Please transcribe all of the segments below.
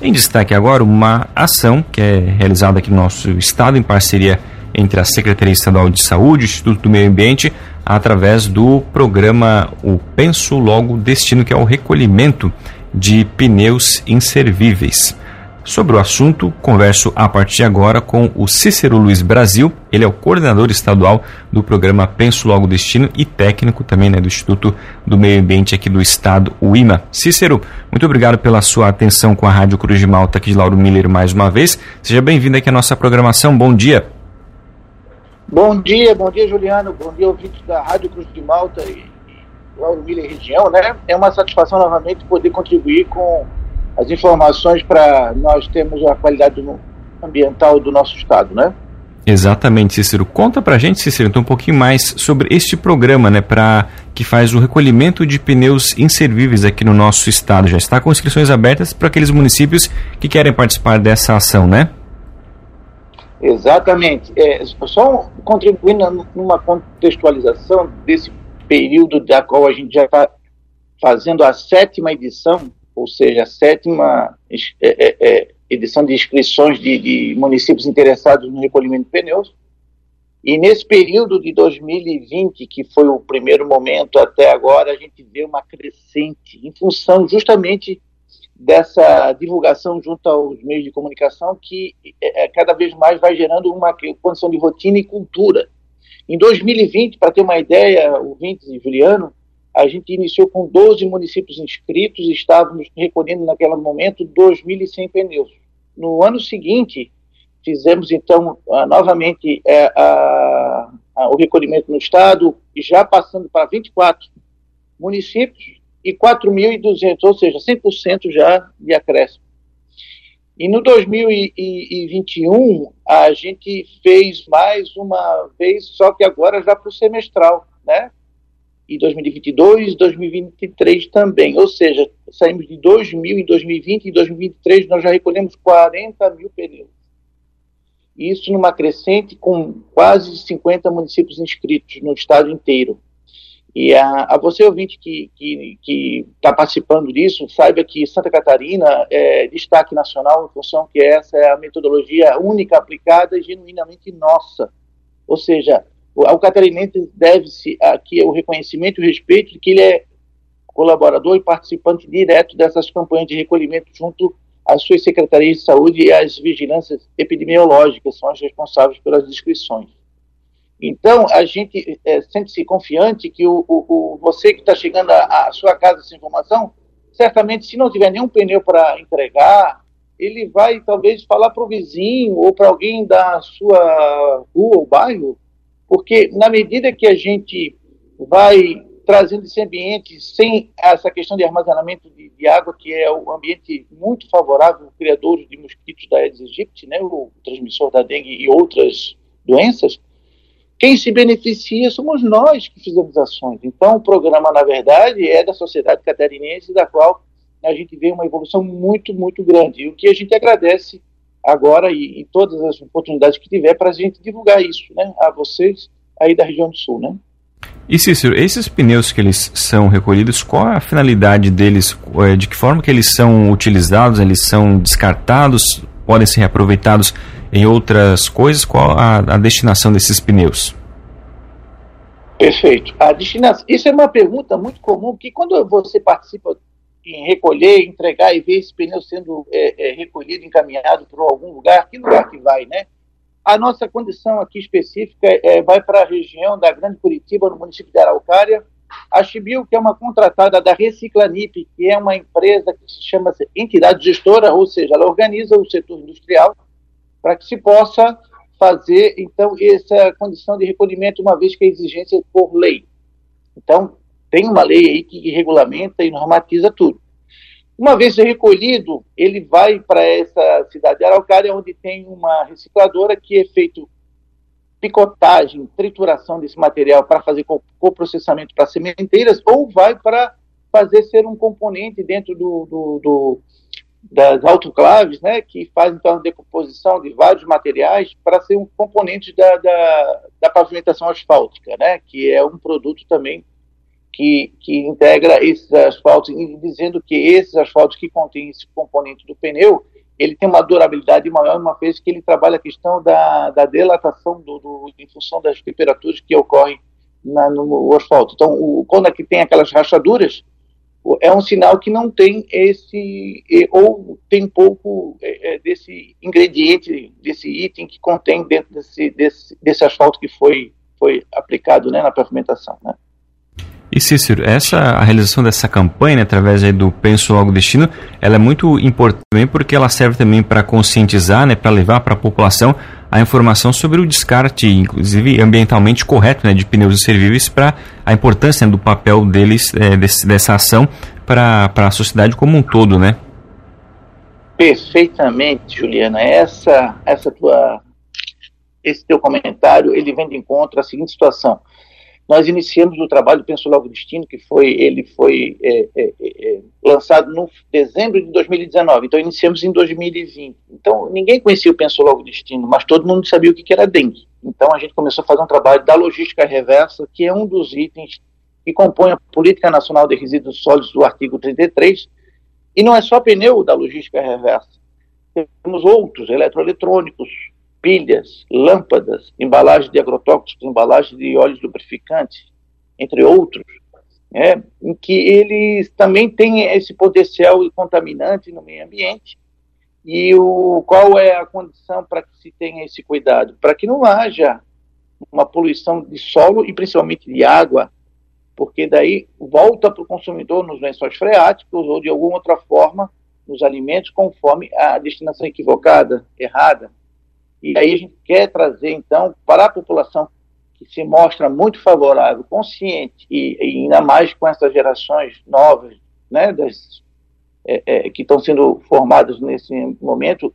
Em destaque agora, uma ação que é realizada aqui no nosso estado em parceria entre a Secretaria Estadual de Saúde e o Instituto do Meio Ambiente, através do programa O Penso Logo Destino, que é o recolhimento de pneus inservíveis. Sobre o assunto, converso a partir de agora com o Cícero Luiz Brasil. Ele é o coordenador estadual do programa Penso Logo Destino e técnico também né, do Instituto do Meio Ambiente aqui do estado, o IMA. Cícero, muito obrigado pela sua atenção com a Rádio Cruz de Malta aqui de Lauro Miller mais uma vez. Seja bem-vindo aqui à nossa programação. Bom dia. Bom dia, bom dia, Juliano. Bom dia, ouvintes da Rádio Cruz de Malta e Lauro Miller região, né? É uma satisfação novamente poder contribuir com as informações para nós termos a qualidade ambiental do nosso estado, né? Exatamente, Cícero. Conta pra gente, Cícero, então um pouquinho mais sobre este programa, né, para que faz o recolhimento de pneus inservíveis aqui no nosso estado. Já está com inscrições abertas para aqueles municípios que querem participar dessa ação, né? Exatamente. É, só contribuindo numa contextualização desse período da qual a gente já está fazendo a sétima edição, ou seja, a sétima é, é, é, edição de inscrições de, de, municípios interessados no recolhimento de pneus. E nesse período de 2020, que foi o primeiro momento até agora, a gente vê uma crescente em função justamente dessa divulgação junto aos meios de comunicação que é, é cada vez mais vai gerando uma condição de rotina e cultura. Em 2020, para ter uma ideia, o Vintes e Juliano, a gente iniciou com 12 municípios inscritos e estávamos recolhendo naquele momento 2.100 pneus. No ano seguinte, fizemos então uh, novamente uh, uh, o recolhimento no estado, já passando para 24 municípios e 4.200, ou seja, 100% já de acréscimo. E no 2021, a gente fez mais uma vez, só que agora já para o semestral, né? E 2022 2023 também. Ou seja, saímos de 2 mil em 2020 e em 2023 nós já recolhemos 40 mil pneus. Isso numa crescente com quase 50 municípios inscritos no estado inteiro. E a, a você, ouvinte, que está participando disso, saiba que Santa Catarina é destaque nacional em função que essa é a metodologia única aplicada e genuinamente nossa. Ou seja, ao catarinense deve-se aqui o reconhecimento e o respeito de que ele é colaborador e participante direto dessas campanhas de recolhimento junto às suas secretarias de saúde e às vigilâncias epidemiológicas, são as responsáveis pelas inscrições. Então, a gente é, sente-se confiante que o, o, o você que está chegando à sua casa essa informação, certamente, se não tiver nenhum pneu para entregar, ele vai talvez falar para o vizinho ou para alguém da sua rua ou bairro porque na medida que a gente vai trazendo esse ambiente sem essa questão de armazenamento de, de água, que é um ambiente muito favorável, criador de mosquitos da Aedes aegypti, né, o transmissor da dengue e outras doenças, quem se beneficia somos nós que fizemos ações. Então, o programa, na verdade, é da sociedade catarinense, da qual a gente vê uma evolução muito, muito grande. E o que a gente agradece agora e, e todas as oportunidades que tiver para a gente divulgar isso, né, a vocês aí da região do Sul, né. E Cícero, esses pneus que eles são recolhidos, qual é a finalidade deles? É, de que forma que eles são utilizados? Eles são descartados? Podem ser reaproveitados em outras coisas? Qual a, a destinação desses pneus? Perfeito. A destinação, isso é uma pergunta muito comum, que quando você participa em recolher, entregar e ver esse pneu sendo é, é, recolhido, encaminhado para algum lugar, que lugar que vai, né? A nossa condição aqui específica é, vai para a região da Grande Curitiba, no município de Araucária. A Chibil, que é uma contratada da Reciclanip, que é uma empresa que se chama entidade gestora, ou seja, ela organiza o setor industrial para que se possa fazer, então, essa condição de recolhimento, uma vez que a exigência é por lei. Então, tem uma lei aí que regulamenta e normatiza tudo. Uma vez recolhido, ele vai para essa cidade de Araucária, onde tem uma recicladora que é feito picotagem, trituração desse material para fazer coprocessamento para sementeiras, ou vai para fazer ser um componente dentro do, do, do, das autoclaves, né, que faz então a decomposição de vários materiais para ser um componente da, da, da pavimentação asfáltica, né, que é um produto também que, que integra esses asfaltos, dizendo que esses asfaltos que contêm esse componente do pneu, ele tem uma durabilidade maior, uma vez que ele trabalha a questão da, da dilatação do, do, em função das temperaturas que ocorrem na, no asfalto. Então, o, quando aqui tem aquelas rachaduras, é um sinal que não tem esse, ou tem pouco é, é, desse ingrediente, desse item que contém dentro desse, desse, desse asfalto que foi, foi aplicado né, na pavimentação. Né? E Cícero, essa, a realização dessa campanha, né, através do Penso Logo Destino, ela é muito importante também porque ela serve também para conscientizar, né, para levar para a população a informação sobre o descarte, inclusive ambientalmente correto, né, de pneus inservíveis, para a importância né, do papel deles, é, desse, dessa ação para a sociedade como um todo, né? Perfeitamente, Juliana. Essa, essa tua, esse teu comentário, ele vem de encontro à seguinte situação nós iniciamos o trabalho Penso Logo Destino, que foi, ele foi é, é, é, lançado no dezembro de 2019, então iniciamos em 2020. Então ninguém conhecia o Penso Logo Destino, mas todo mundo sabia o que era dengue. Então a gente começou a fazer um trabalho da logística reversa, que é um dos itens que compõe a Política Nacional de Resíduos Sólidos do artigo 33, e não é só pneu da logística reversa. Temos outros, eletroeletrônicos, pilhas, lâmpadas, embalagens de agrotóxicos, embalagens de óleos lubrificantes, entre outros, né, em que eles também têm esse potencial contaminante no meio ambiente. E o, qual é a condição para que se tenha esse cuidado? Para que não haja uma poluição de solo e principalmente de água, porque daí volta para o consumidor nos lençóis freáticos ou de alguma outra forma nos alimentos conforme a destinação equivocada, errada. E aí a gente quer trazer, então, para a população que se mostra muito favorável, consciente, e, e ainda mais com essas gerações novas, né, das, é, é, que estão sendo formadas nesse momento,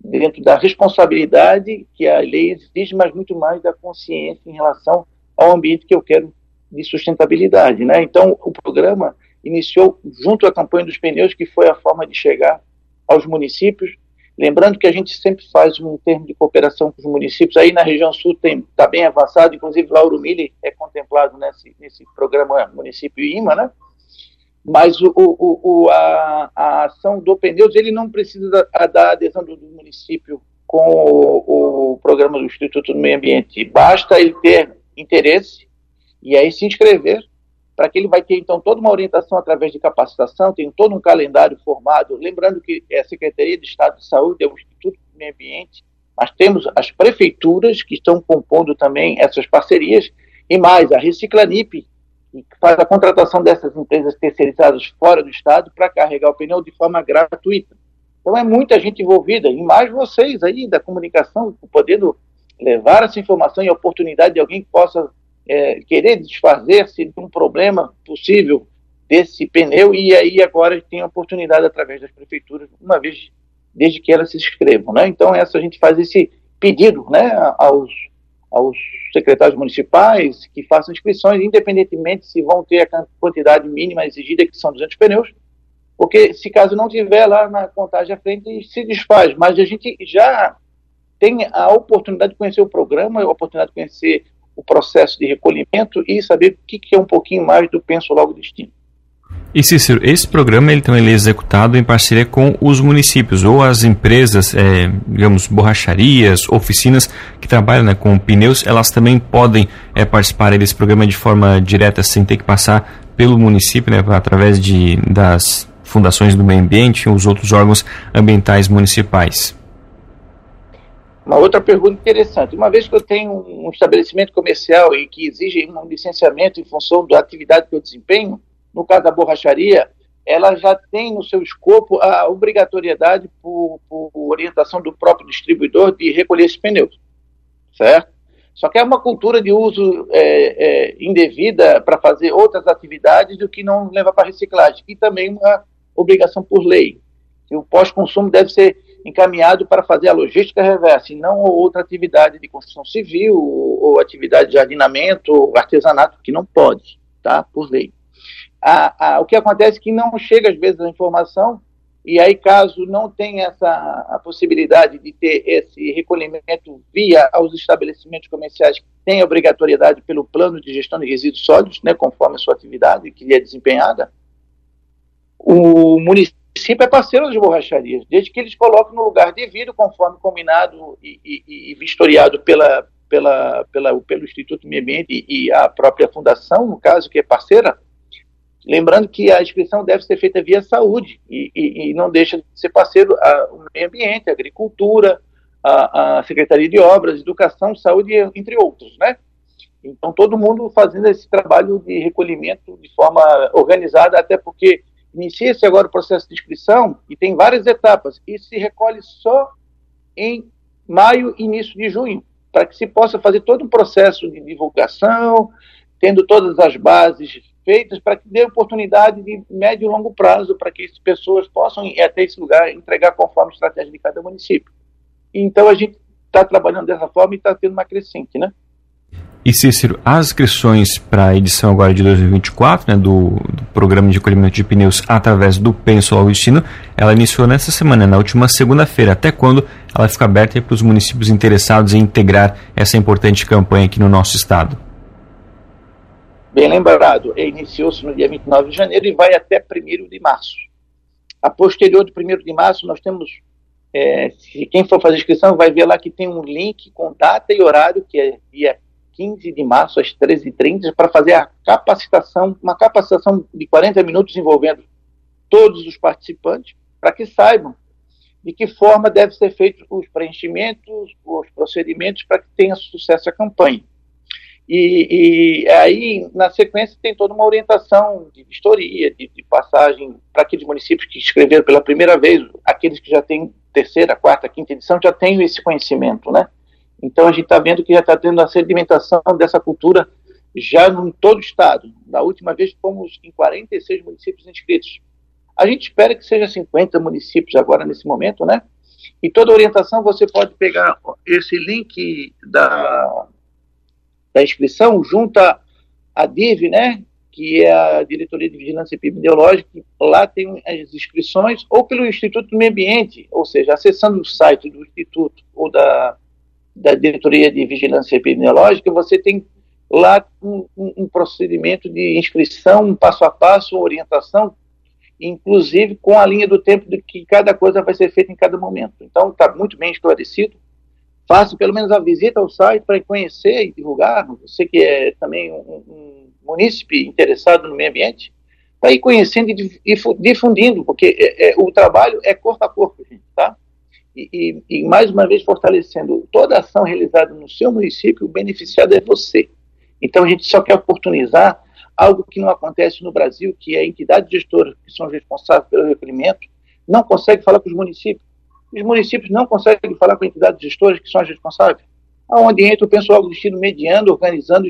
dentro da responsabilidade que a lei exige, mas muito mais da consciência em relação ao ambiente que eu quero de sustentabilidade. Né? Então, o programa iniciou junto à campanha dos pneus, que foi a forma de chegar aos municípios, Lembrando que a gente sempre faz um termo de cooperação com os municípios. Aí na região sul está bem avançado, inclusive Lauro Mille é contemplado nesse, nesse programa Município IMA, né? Mas o, o, o, a, a, ação do Pneus, ele não precisa da, da adesão do, do, município com o, o programa do Instituto do Meio Ambiente. Basta ele ter interesse e aí se inscrever para que ele vai ter, então, toda uma orientação através de capacitação, tem todo um calendário formado, lembrando que é a Secretaria de Estado de Saúde, é o Instituto do Meio Ambiente, mas temos as prefeituras que estão compondo também essas parcerias, e mais, a Reciclanip, que faz a contratação dessas empresas terceirizadas fora do Estado para carregar o pneu de forma gratuita. Então é muita gente envolvida, e mais vocês aí da comunicação, podendo levar essa informação e a oportunidade de alguém que possa é, querer desfazer-se de um problema possível desse pneu e aí agora tem a oportunidade através das prefeituras, uma vez desde que elas se inscrevam, né? Então essa a gente faz esse pedido, né, aos aos secretários municipais que façam inscrições, independentemente se vão ter a quantidade mínima exigida, que são 200 pneus, porque se caso não tiver lá na contagem à frente, se desfaz. Mas a gente já tem a oportunidade de conhecer o programa, a oportunidade de conhecer o processo de recolhimento e saber o que, que é um pouquinho mais do Penso Logo Destino. E Cícero, esse programa ele, então, ele é executado em parceria com os municípios ou as empresas, é, digamos, borracharias, oficinas que trabalham né, com pneus, elas também podem é, participar desse programa de forma direta, sem ter que passar pelo município, né, através de, das fundações do meio ambiente e os outros órgãos ambientais municipais. Uma outra pergunta interessante. Uma vez que eu tenho um estabelecimento comercial e que exige um licenciamento em função da atividade que eu desempenho, no caso da borracharia, ela já tem no seu escopo a obrigatoriedade, por, por orientação do próprio distribuidor, de recolher esses pneus. Certo? Só que é uma cultura de uso é, é, indevida para fazer outras atividades do que não leva para reciclagem. E também uma obrigação por lei. O pós-consumo deve ser encaminhado para fazer a logística reversa, e não outra atividade de construção civil, ou, atividade de jardinamento, ou artesanato, que não pode, tá? Por lei. A, a, o que acontece é que não chega, às vezes, a informação, E aí, caso não tenha essa a possibilidade de ter esse recolhimento via aos estabelecimentos comerciais que têm obrigatoriedade pelo plano de gestão de resíduos sólidos, né, conforme a sua atividade que é desempenhada, o município é parceiro das borracharias, desde que eles coloquem no lugar devido, conforme combinado e, e, e vistoriado pela, pela, pela, pelo Instituto Meio Ambiente e, e a própria fundação, no caso, que é parceira, Lembrando que a inscrição deve ser feita via saúde e, e, e não deixa de ser parceiro a, o meio ambiente, a agricultura, a, a, Secretaria de Obras, Educação, Saúde, entre outros, né? Então, todo mundo fazendo esse trabalho de recolhimento de forma organizada, até porque inicia-se agora o processo de inscrição e tem várias etapas, e se recolhe só em maio, início de junho, para que se possa fazer todo um processo de divulgação, tendo todas as bases feitas para que dê oportunidade de médio e longo prazo para que as pessoas possam ir até esse lugar entregar conforme a estratégia de cada município. Então a gente está trabalhando dessa forma e está tendo uma crescente, né? E Cícero, as inscrições para a edição agora de 2024, né, do, do, programa de colhimento de pneus através do Penso ao Destino, ela iniciou nessa semana, na última segunda-feira. Até quando ela fica aberta para os municípios interessados em integrar essa importante campanha aqui no nosso estado? Bem lembrado, iniciou-se no dia 29 de janeiro e vai até 1 de março. A posterior do 1 de março, nós temos, é, se quem for fazer inscrição, vai ver lá que tem um link com data e horário, que é dia 15 de março, às 13h30, para fazer a capacitação, uma capacitação de 40 minutos envolvendo todos os participantes, para que saibam de que forma deve ser feito os preenchimentos, os procedimentos para que tenha sucesso a campanha. E, e, aí, na sequência, tem toda uma orientação de vistoria, de, de passagem para aqueles municípios que escreveram pela primeira vez, aqueles que já têm terceira, quarta, quinta edição, já têm esse conhecimento, né? Então, a gente está vendo que já está tendo a sedimentação dessa cultura já em todo o estado. Na última vez, fomos em 46 municípios inscritos. A gente espera que seja 50 municípios agora, nesse momento, né? E toda orientação você pode pegar esse link da, da inscrição, junta a DIV, né, que é a Diretoria de Vigilância Epidemiológica, lá tem as inscrições, ou pelo Instituto do Meio Ambiente, ou seja, acessando o site do Instituto ou da, da Diretoria de Vigilância Epidemiológica, você tem lá um, um, procedimento de inscrição, um passo a passo, orientação, inclusive com a linha do tempo de que cada coisa vai ser feita em cada momento. Então, está muito bem esclarecido faça pelo menos a visita ao site para conhecer e divulgar. Você que é também um, um munícipe interessado no meio ambiente, para ir conhecendo e difundindo, porque é, é, o trabalho é corpo a corpo, gente, tá? E, e, mais uma vez fortalecendo toda ação realizada no seu município, o beneficiado é você. Então a gente só quer oportunizar algo que não acontece no Brasil, que é a entidade gestora, que são responsáveis pelo recolhimento, não consegue falar com os municípios os municípios não conseguem falar com entidades gestoras que são as responsáveis. Aonde entra o pessoal do destino mediando, organizando,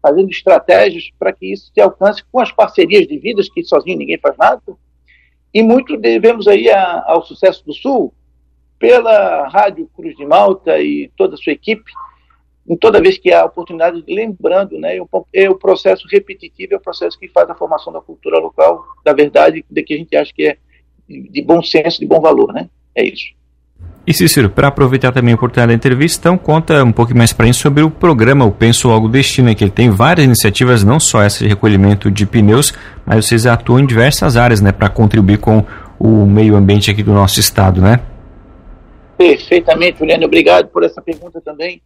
fazendo estratégias para que isso se alcance com as parcerias devidas, que sozinho ninguém faz nada. E muito devemos aí a, ao sucesso do Sul, pela Rádio Cruz de Malta e toda a sua equipe, em toda vez que há oportunidade, lembrando, né, é o processo repetitivo, é o processo que faz a formação da cultura local, da verdade, da que a gente acha que é de bom senso, de bom valor, né? É isso. E Cícero, para aproveitar também a oportunidade da entrevista, então conta um pouco mais para gente sobre o programa O Penso Logo Destino, que ele tem várias iniciativas, não só essa de recolhimento de pneus, mas vocês atuam em diversas áreas, né, para contribuir com o meio ambiente aqui do nosso estado, né? Perfeitamente, Juliano, obrigado por essa pergunta também.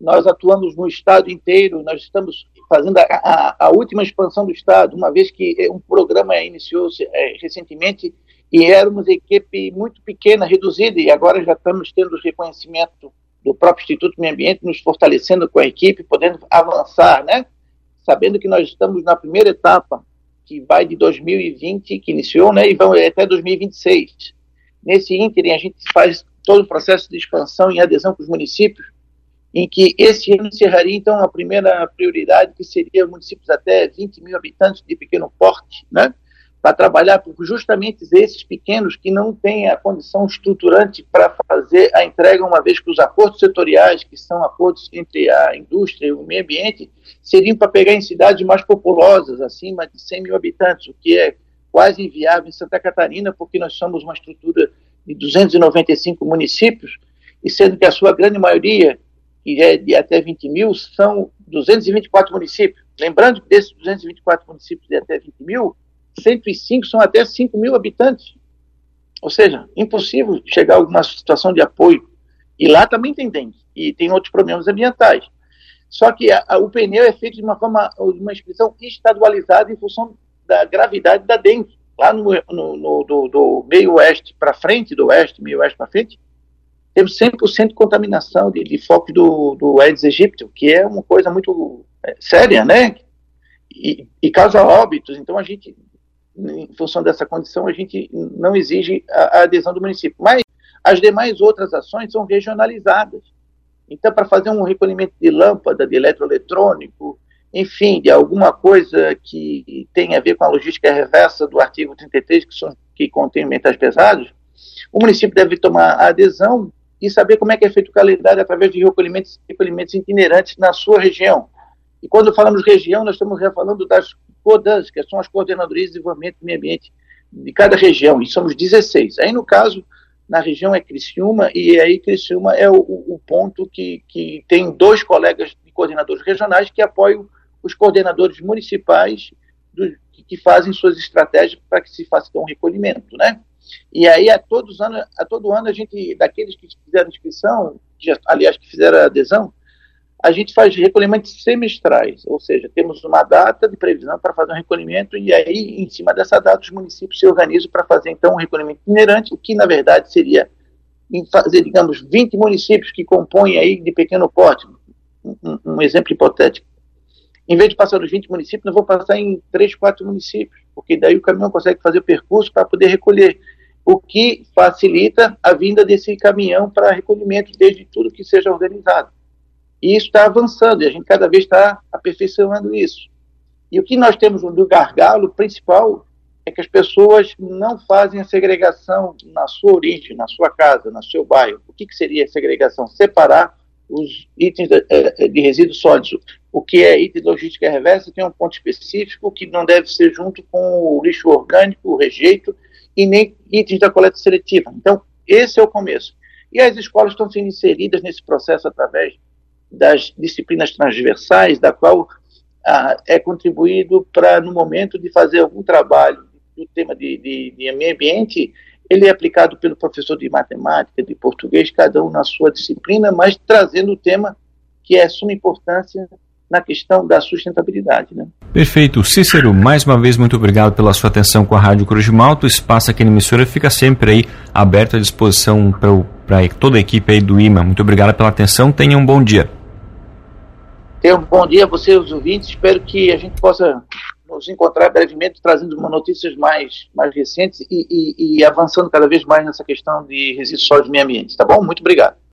Nós atuamos no estado inteiro, nós estamos fazendo a, a, a última expansão do estado, uma vez que um programa iniciou-se é, recentemente e éramos equipe muito pequena, reduzida, e agora já estamos tendo reconhecimento do próprio Instituto Meio Ambiente, nos fortalecendo com a equipe, podendo avançar, né? Sabendo que nós estamos na primeira etapa, que vai de 2020, que iniciou, né? E vão até 2026. Nesse ínterim, a gente faz todo o processo de expansão em adesão com os municípios, em que esse ano encerraria, então, a primeira prioridade, que seria municípios até 20 mil habitantes de pequeno porte, né? para trabalhar com justamente esses pequenos que não têm a condição estruturante para fazer a entrega, uma vez que os acordos setoriais, que são acordos entre a indústria e o meio ambiente, seriam para pegar em cidades mais populosas, acima de 100 mil habitantes, o que é quase inviável em Santa Catarina, porque nós somos uma estrutura de 295 municípios, e sendo que a sua grande maioria, que é de até 20 mil, são 224 municípios. Lembrando que desses 224 municípios de até 20 mil, 105 são até 5 mil habitantes. Ou seja, impossível chegar a alguma situação de apoio. E lá também tem dengue, e tem outros problemas ambientais. Só que a, a, o pneu é feito de uma forma, de uma inscrição estadualizada em função da gravidade da dengue. Lá no, no, no do, do, meio oeste para frente, do oeste, meio oeste para frente, temos 100% de contaminação de, de foco do, do Aedes aegypti, que é uma coisa muito é, séria, né? E, e, causa óbitos. Então, a gente, em função dessa condição, a gente não exige a, a adesão do município. Mas as demais outras ações são regionalizadas. Então, para fazer um recolhimento de lâmpada, de eletroeletrônico, enfim, de alguma coisa que tenha a ver com a logística reversa do artigo 33, que, são, que contém metais pesados, o município deve tomar a adesão e saber como é que é feito o calendário através de recolhimentos, recolhimentos itinerantes na sua região. E quando falamos região, nós estamos falando das CODANs, que são as Coordenadorias de Desenvolvimento do Meio Ambiente de cada região, e somos 16. Aí, no caso, na região é Criciúma, e aí Criciúma é o, o ponto que, que tem dois colegas de coordenadores regionais que apoiam os coordenadores municipais do, que fazem suas estratégias para que se faça um recolhimento, né? E aí, a, todos anos, a todo ano, a gente, daqueles que fizeram inscrição, que, aliás, que fizeram adesão, a gente faz recolhimentos semestrais, ou seja, temos uma data de previsão para fazer um recolhimento e aí, em cima dessa data, os municípios se organizam para fazer, então, um recolhimento itinerante, o que, na verdade, seria em fazer, digamos, 20 municípios que compõem aí de pequeno porte, um, um exemplo hipotético. Em vez de passar nos 20 municípios, nós vamos passar em 3, 4 municípios, porque daí o caminhão consegue fazer o percurso para poder recolher o que facilita a vinda desse caminhão para recolhimento, desde tudo que seja organizado. E isso está avançando, e a gente cada vez está aperfeiçoando isso. E o que nós temos do gargalo principal é que as pessoas não fazem a segregação na sua origem, na sua casa, no seu bairro. O que, que seria segregação? Separar os itens de, eh, de resíduos sólidos. O que é item de logística reversa tem um ponto específico que não deve ser junto com o lixo orgânico, o rejeito, e nem itens da coleta seletiva. Então, esse é o começo. E as escolas estão sendo inseridas nesse processo através das disciplinas transversais, da qual ah, é contribuído para, no momento de fazer algum trabalho do tema de, de, de meio ambiente, ele é aplicado pelo professor de matemática, de português, cada um na sua disciplina, mas trazendo o tema que é de suma importância na questão da sustentabilidade. Né? Perfeito. Cícero, mais uma vez, muito obrigado pela sua atenção com a Rádio Cruz de Malta. O espaço aqui na emissora fica sempre aí aberto à disposição para toda a equipe aí do IMA. Muito obrigado pela atenção. Tenha um bom dia. Tenha um bom dia a você, os ouvintes. Espero que a gente possa nos encontrar brevemente trazendo uma notícias mais, mais recentes e, e, e avançando cada vez mais nessa questão de resíduos sólidos e meio ambiente. Tá bom? Muito obrigado.